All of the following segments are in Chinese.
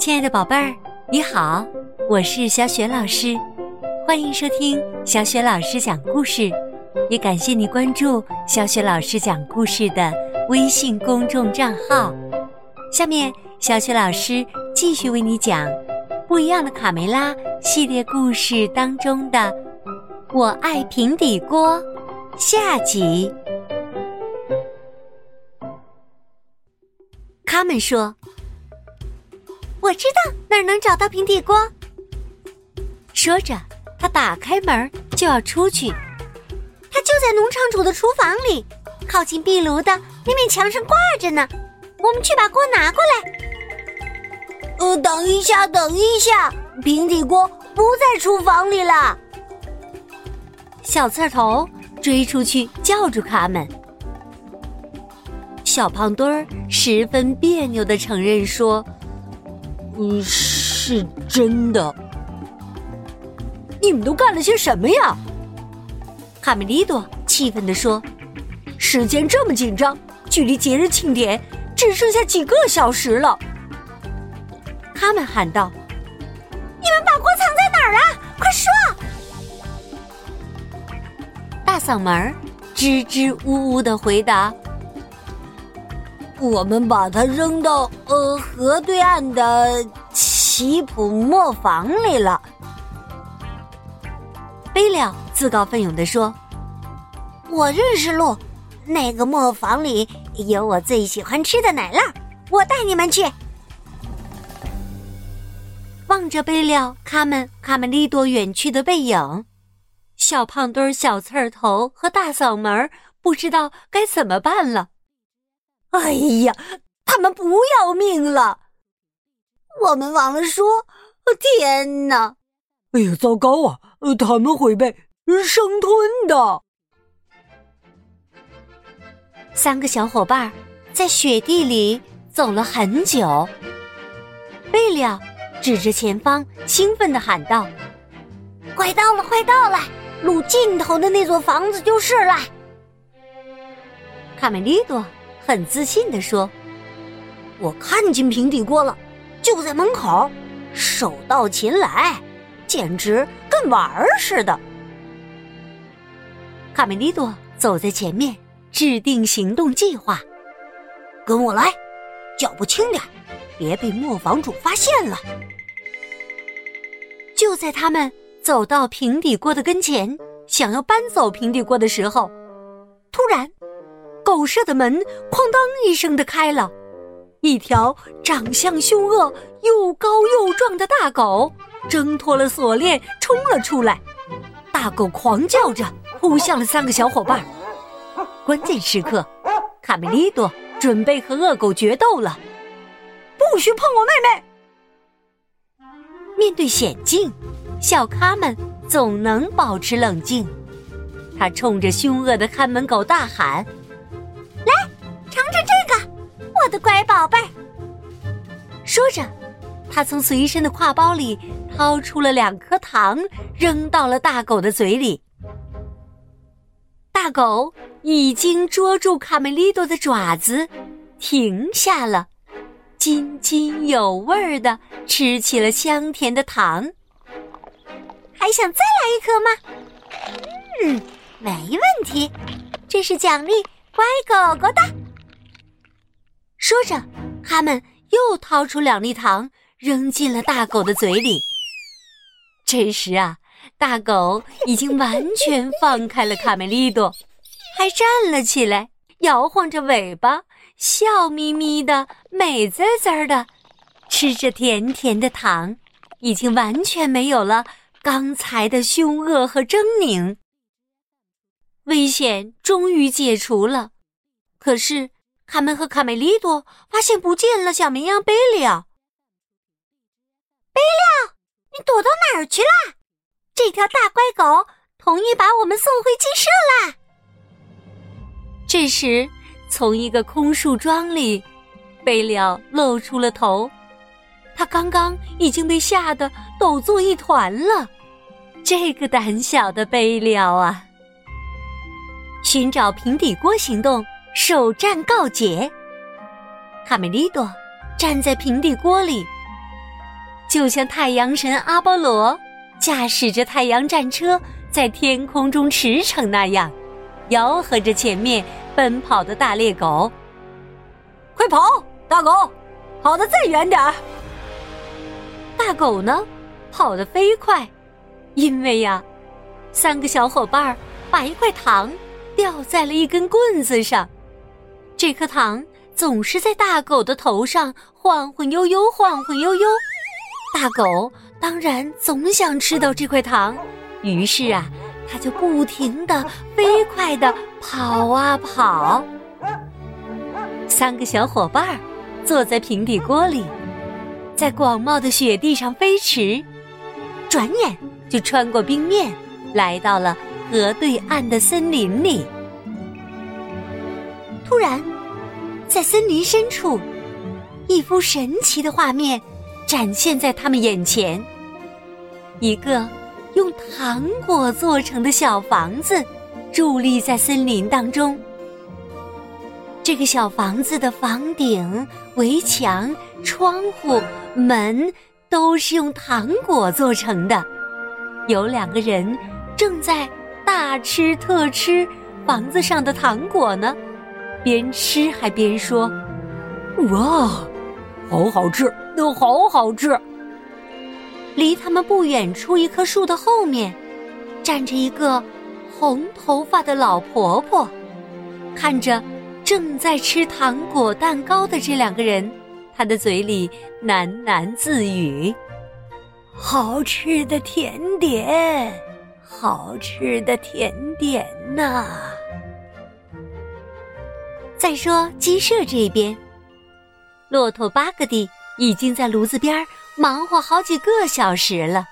亲爱的宝贝儿，你好，我是小雪老师，欢迎收听小雪老师讲故事，也感谢你关注小雪老师讲故事的微信公众账号。下面，小雪老师继续为你讲《不一样的卡梅拉》系列故事当中的《我爱平底锅》下集。他们说。我知道哪儿能找到平底锅。说着，他打开门就要出去。它就在农场主的厨房里，靠近壁炉的那面墙上挂着呢。我们去把锅拿过来。呃，等一下，等一下，平底锅不在厨房里了。小刺头追出去叫住他们。小胖墩儿十分别扭的承认说。嗯，是真的。你们都干了些什么呀？卡梅利多气愤地说：“时间这么紧张，距离节日庆典只剩下几个小时了。”他们喊道：“你们把锅藏在哪儿了？快说！”大嗓门儿支支吾吾的回答。我们把它扔到呃河对岸的奇普磨坊里了。贝了自告奋勇地说：“我认识路，那个磨坊里有我最喜欢吃的奶酪，我带你们去。”望着贝了他们卡梅利多远去的背影，小胖墩、小刺儿头和大嗓门不知道该怎么办了。哎呀，他们不要命了！我们忘了说，天哪！哎呀，糟糕啊！他们会被生吞的。三个小伙伴在雪地里走了很久。贝利奥指着前方，兴奋的喊道：“快到了，快到了！路尽头的那座房子就是了。”卡梅利多。很自信地说：“我看见平底锅了，就在门口，手到擒来，简直跟玩儿似的。”卡梅利多走在前面，制定行动计划。跟我来，脚步轻点，别被磨坊主发现了。就在他们走到平底锅的跟前，想要搬走平底锅的时候，突然。狗舍的门哐当一声的开了，一条长相凶恶、又高又壮的大狗挣脱了锁链，冲了出来。大狗狂叫着扑向了三个小伙伴。关键时刻，卡梅利多准备和恶狗决斗了。不许碰我妹妹！面对险境，小咖们总能保持冷静。他冲着凶恶的看门狗大喊。乖宝贝儿，说着，他从随身的挎包里掏出了两颗糖，扔到了大狗的嘴里。大狗已经捉住卡梅利多的爪子，停下了，津津有味的吃起了香甜的糖。还想再来一颗吗？嗯，没问题，这是奖励乖狗狗的。说着，他们又掏出两粒糖，扔进了大狗的嘴里。这时啊，大狗已经完全放开了卡梅利多，还站了起来，摇晃着尾巴，笑眯眯的，美滋滋的吃着甜甜的糖，已经完全没有了刚才的凶恶和狰狞。危险终于解除了，可是。他们和卡梅利多发现不见了小绵羊贝利奥。贝利奥，你躲到哪儿去了？这条大乖狗同意把我们送回鸡舍啦。这时，从一个空树桩里，贝利奥露出了头。他刚刚已经被吓得抖作一团了。这个胆小的贝利奥啊！寻找平底锅行动。首战告捷。卡梅利多站在平底锅里，就像太阳神阿波罗驾驶着太阳战车在天空中驰骋那样，吆喝着前面奔跑的大猎狗：“快跑，大狗，跑得再远点儿！”大狗呢，跑得飞快，因为呀，三个小伙伴把一块糖吊在了一根棍子上，这颗糖总是在大狗的头上晃晃悠悠，晃晃悠悠。大狗当然总想吃到这块糖，于是啊，它就不停的飞快的跑啊跑。三个小伙伴坐在平底锅里，在广袤的雪地上飞驰，转眼就穿过冰面，来到了河对岸的森林里。突然，在森林深处，一幅神奇的画面。展现在他们眼前，一个用糖果做成的小房子，伫立在森林当中。这个小房子的房顶、围墙、窗户、门都是用糖果做成的。有两个人正在大吃特吃房子上的糖果呢，边吃还边说：“哇，好好吃！”都好好吃。离他们不远处一棵树的后面，站着一个红头发的老婆婆，看着正在吃糖果蛋糕的这两个人，她的嘴里喃喃自语：“好吃的甜点，好吃的甜点呐。”再说鸡舍这边，骆驼巴格蒂。已经在炉子边忙活好几个小时了，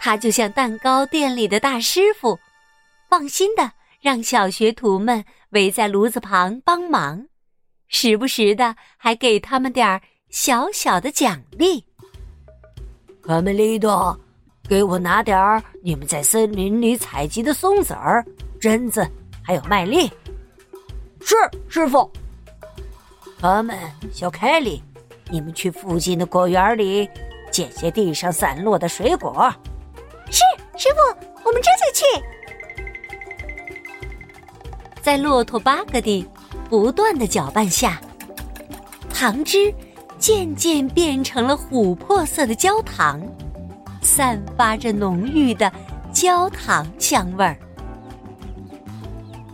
他就像蛋糕店里的大师傅，放心的让小学徒们围在炉子旁帮忙，时不时的还给他们点儿小小的奖励。卡梅利多，给我拿点儿你们在森林里采集的松子儿、榛子，还有麦粒。是，师傅。他们，小凯莉。你们去附近的果园里捡些地上散落的水果。是，师傅，我们这就去。在骆驼巴格蒂不断的搅拌下，糖汁渐渐变成了琥珀色的焦糖，散发着浓郁的焦糖香味儿。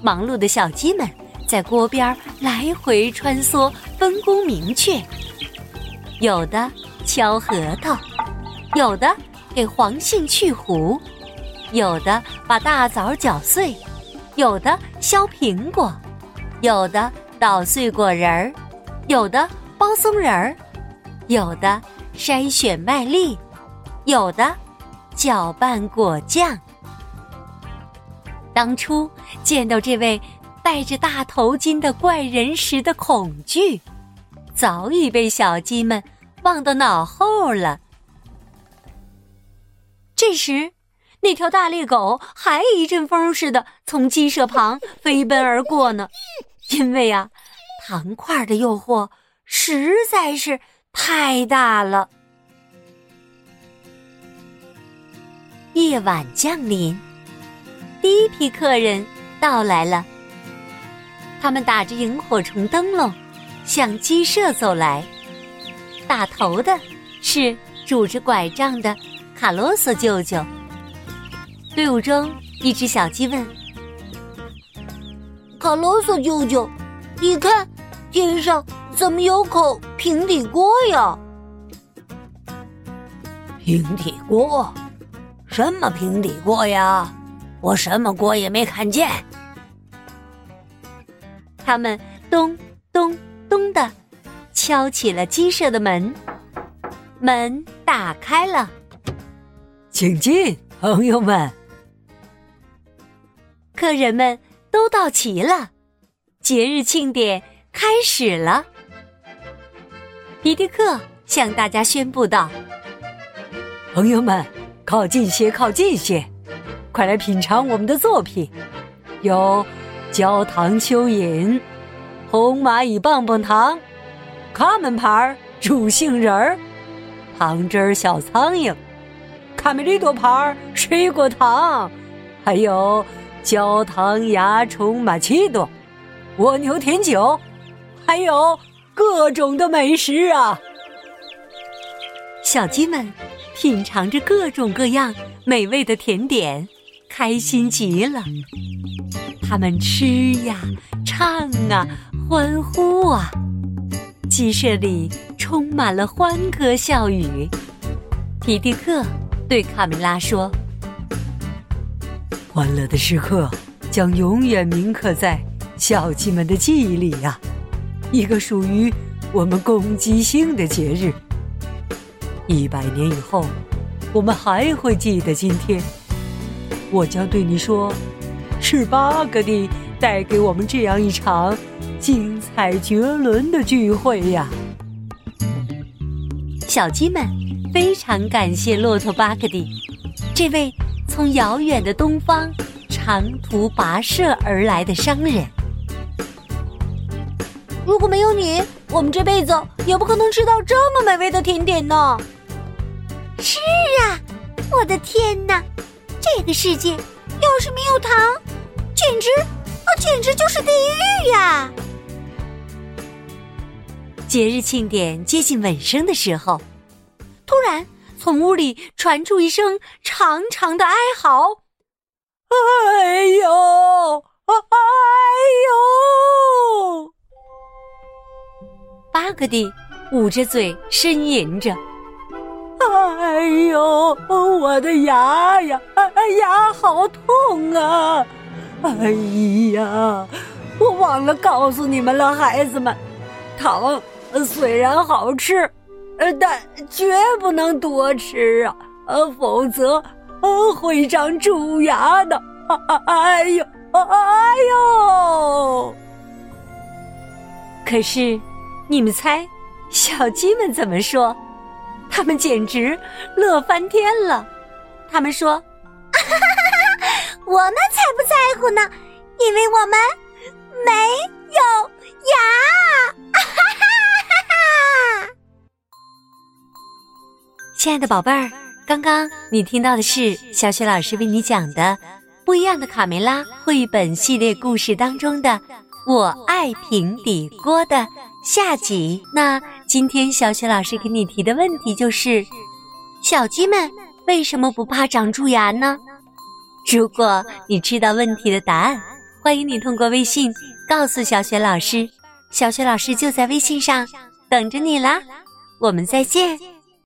忙碌的小鸡们在锅边来回穿梭，分工明确。有的敲核桃，有的给黄杏去核，有的把大枣搅碎，有的削苹果，有的捣碎果仁儿，有的包松仁儿，有的筛选麦粒，有的搅拌果酱。当初见到这位戴着大头巾的怪人时的恐惧。早已被小鸡们忘到脑后了。这时，那条大猎狗还一阵风似的从鸡舍旁飞奔而过呢。因为啊，糖块的诱惑实在是太大了。夜晚降临，第一批客人到来了。他们打着萤火虫灯笼。向鸡舍走来，打头的是拄着拐杖的卡洛索舅舅。队伍中，一只小鸡问：“卡洛索舅舅，你看天上怎么有口平底锅呀？”“平底锅？什么平底锅呀？我什么锅也没看见。”他们咚咚。咚的，敲起了鸡舍的门，门打开了，请进，朋友们。客人们都到齐了，节日庆典开始了。皮迪克向大家宣布道：“朋友们，靠近些，靠近些，快来品尝我们的作品，有焦糖蚯蚓。”红蚂蚁棒棒糖，卡门牌儿煮杏仁儿，糖汁儿小苍蝇，卡梅利多牌水果糖，还有焦糖蚜虫玛奇朵，蜗牛甜酒，还有各种的美食啊！小鸡们品尝着各种各样美味的甜点，开心极了。他们吃呀，唱啊，欢呼啊。鸡舍里充满了欢歌笑语。皮迪克对卡梅拉说：“欢乐的时刻将永远铭刻在小鸡们的记忆里呀，一个属于我们攻击性的节日。一百年以后，我们还会记得今天。我将对你说，是巴格蒂带给我们这样一场。”精彩绝伦的聚会呀！小鸡们非常感谢骆驼巴克蒂，这位从遥远的东方长途跋涉而来的商人。如果没有你，我们这辈子也不可能吃到这么美味的甜点呢。是啊，我的天哪！这个世界要是没有糖，简直啊，简直就是地狱呀！节日庆典接近尾声的时候，突然从屋里传出一声长长的哀嚎：“哎呦，哎呦！”巴格蒂捂着嘴呻吟着：“哎呦，我的牙呀，牙好痛啊！哎呀，我忘了告诉你们了，孩子们，糖。”虽然好吃，呃，但绝不能多吃啊，呃，否则呃会长蛀牙的。哎呦，哎呦！可是，你们猜，小鸡们怎么说？他们简直乐翻天了。他们说：“哈哈我们才不在乎呢，因为我们没有牙。”哈哈哈哈亲爱的宝贝儿，刚刚你听到的是小雪老师为你讲的《不一样的卡梅拉》绘本系列故事当中的《我爱平底锅》的下集。那今天小雪老师给你提的问题就是：小鸡们为什么不怕长蛀牙呢？如果你知道问题的答案，欢迎你通过微信告诉小雪老师，小雪老师就在微信上等着你啦。我们再见。